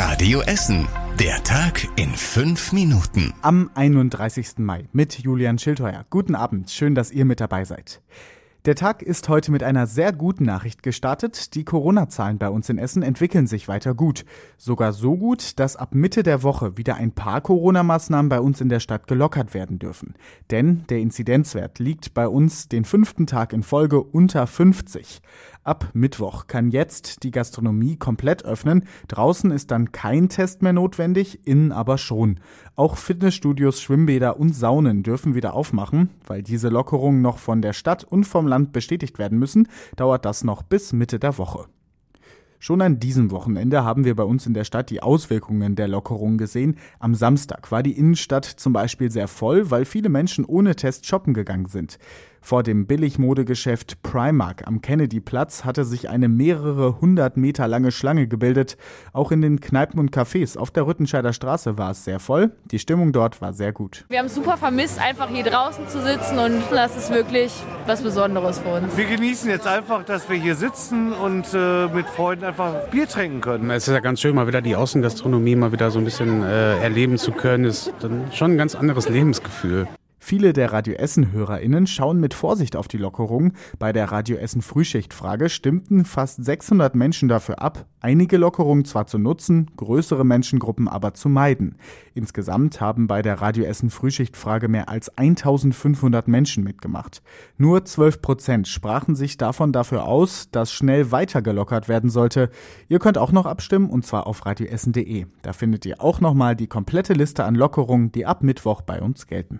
Radio Essen. Der Tag in fünf Minuten. Am 31. Mai mit Julian Schildheuer. Guten Abend, schön, dass ihr mit dabei seid. Der Tag ist heute mit einer sehr guten Nachricht gestartet. Die Corona-Zahlen bei uns in Essen entwickeln sich weiter gut. Sogar so gut, dass ab Mitte der Woche wieder ein paar Corona-Maßnahmen bei uns in der Stadt gelockert werden dürfen. Denn der Inzidenzwert liegt bei uns den fünften Tag in Folge unter 50. Ab Mittwoch kann jetzt die Gastronomie komplett öffnen. Draußen ist dann kein Test mehr notwendig, innen aber schon. Auch Fitnessstudios, Schwimmbäder und Saunen dürfen wieder aufmachen. Weil diese Lockerungen noch von der Stadt und vom Land bestätigt werden müssen, dauert das noch bis Mitte der Woche. Schon an diesem Wochenende haben wir bei uns in der Stadt die Auswirkungen der Lockerung gesehen. Am Samstag war die Innenstadt zum Beispiel sehr voll, weil viele Menschen ohne Test shoppen gegangen sind. Vor dem Billigmodegeschäft Primark am Kennedy-Platz hatte sich eine mehrere hundert Meter lange Schlange gebildet. Auch in den Kneipen und Cafés auf der Rüttenscheider Straße war es sehr voll. Die Stimmung dort war sehr gut. Wir haben super vermisst, einfach hier draußen zu sitzen und das ist wirklich was Besonderes für uns. Wir genießen jetzt einfach, dass wir hier sitzen und äh, mit Freunden einfach Bier trinken können. Es ist ja ganz schön, mal wieder die Außengastronomie mal wieder so ein bisschen äh, erleben zu können. Ist dann schon ein ganz anderes Lebensgefühl. Viele der Radio Essen HörerInnen schauen mit Vorsicht auf die Lockerung. Bei der Radio Essen Frühschichtfrage stimmten fast 600 Menschen dafür ab, einige Lockerungen zwar zu nutzen, größere Menschengruppen aber zu meiden. Insgesamt haben bei der Radio Essen Frühschichtfrage mehr als 1500 Menschen mitgemacht. Nur 12 Prozent sprachen sich davon dafür aus, dass schnell weiter gelockert werden sollte. Ihr könnt auch noch abstimmen und zwar auf radioessen.de. Da findet ihr auch nochmal die komplette Liste an Lockerungen, die ab Mittwoch bei uns gelten.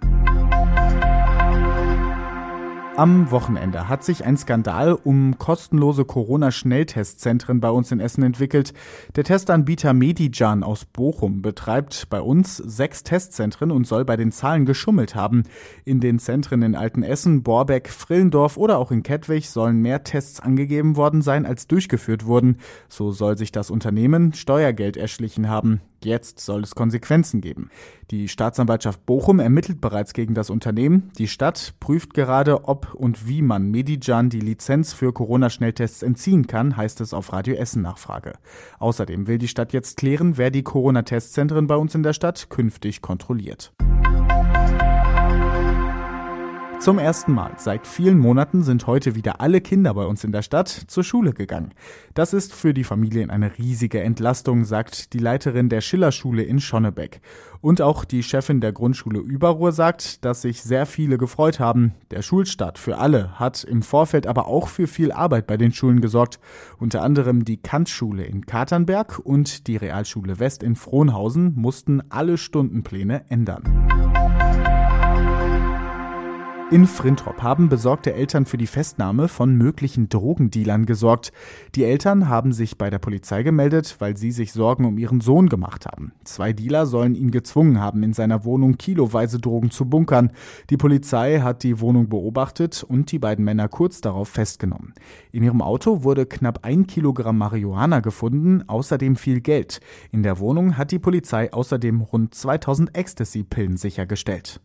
Am Wochenende hat sich ein Skandal um kostenlose Corona-Schnelltestzentren bei uns in Essen entwickelt. Der Testanbieter Medijan aus Bochum betreibt bei uns sechs Testzentren und soll bei den Zahlen geschummelt haben. In den Zentren in Altenessen, Borbeck, Frillendorf oder auch in Kettwig sollen mehr Tests angegeben worden sein, als durchgeführt wurden. So soll sich das Unternehmen Steuergeld erschlichen haben. Jetzt soll es Konsequenzen geben. Die Staatsanwaltschaft Bochum ermittelt bereits gegen das Unternehmen. Die Stadt prüft gerade, ob und wie man Medijan die Lizenz für Corona-Schnelltests entziehen kann, heißt es auf Radio Essen Nachfrage. Außerdem will die Stadt jetzt klären, wer die Corona-Testzentren bei uns in der Stadt künftig kontrolliert. Zum ersten Mal seit vielen Monaten sind heute wieder alle Kinder bei uns in der Stadt zur Schule gegangen. Das ist für die Familien eine riesige Entlastung, sagt die Leiterin der Schillerschule in Schonnebeck. Und auch die Chefin der Grundschule Überruhr sagt, dass sich sehr viele gefreut haben. Der Schulstart für alle hat im Vorfeld aber auch für viel Arbeit bei den Schulen gesorgt. Unter anderem die Kantschule in Katernberg und die Realschule West in Frohnhausen mussten alle Stundenpläne ändern. In Frintrop haben besorgte Eltern für die Festnahme von möglichen Drogendealern gesorgt. Die Eltern haben sich bei der Polizei gemeldet, weil sie sich Sorgen um ihren Sohn gemacht haben. Zwei Dealer sollen ihn gezwungen haben, in seiner Wohnung kiloweise Drogen zu bunkern. Die Polizei hat die Wohnung beobachtet und die beiden Männer kurz darauf festgenommen. In ihrem Auto wurde knapp ein Kilogramm Marihuana gefunden, außerdem viel Geld. In der Wohnung hat die Polizei außerdem rund 2000 Ecstasy-Pillen sichergestellt.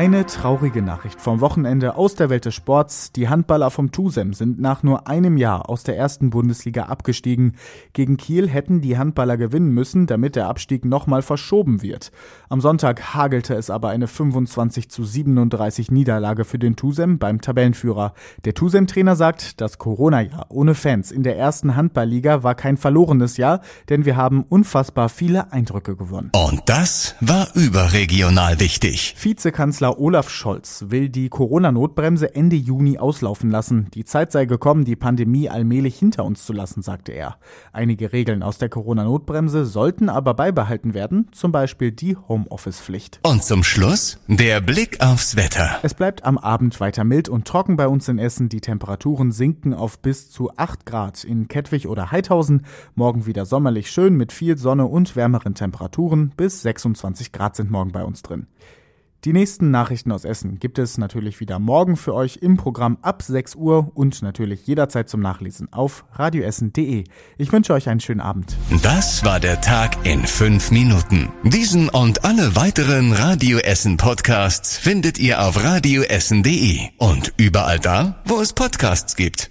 Eine traurige Nachricht vom Wochenende aus der Welt des Sports. Die Handballer vom Tusem sind nach nur einem Jahr aus der ersten Bundesliga abgestiegen. Gegen Kiel hätten die Handballer gewinnen müssen, damit der Abstieg nochmal verschoben wird. Am Sonntag hagelte es aber eine 25 zu 37 Niederlage für den Tusem beim Tabellenführer. Der Tusem-Trainer sagt, das Corona-Jahr ohne Fans in der ersten Handballliga war kein verlorenes Jahr, denn wir haben unfassbar viele Eindrücke gewonnen. Und das war überregional wichtig. Vizekanzler Bundeskanzler Olaf Scholz will die Corona-Notbremse Ende Juni auslaufen lassen. Die Zeit sei gekommen, die Pandemie allmählich hinter uns zu lassen, sagte er. Einige Regeln aus der Corona-Notbremse sollten aber beibehalten werden, zum Beispiel die Homeoffice-Pflicht. Und zum Schluss der Blick aufs Wetter. Es bleibt am Abend weiter mild und trocken bei uns in Essen. Die Temperaturen sinken auf bis zu 8 Grad in Kettwig oder Heidhausen. Morgen wieder sommerlich schön mit viel Sonne und wärmeren Temperaturen. Bis 26 Grad sind morgen bei uns drin. Die nächsten Nachrichten aus Essen gibt es natürlich wieder morgen für euch im Programm ab 6 Uhr und natürlich jederzeit zum Nachlesen auf radioessen.de. Ich wünsche euch einen schönen Abend. Das war der Tag in fünf Minuten. Diesen und alle weiteren Radio Essen Podcasts findet ihr auf radioessen.de und überall da, wo es Podcasts gibt.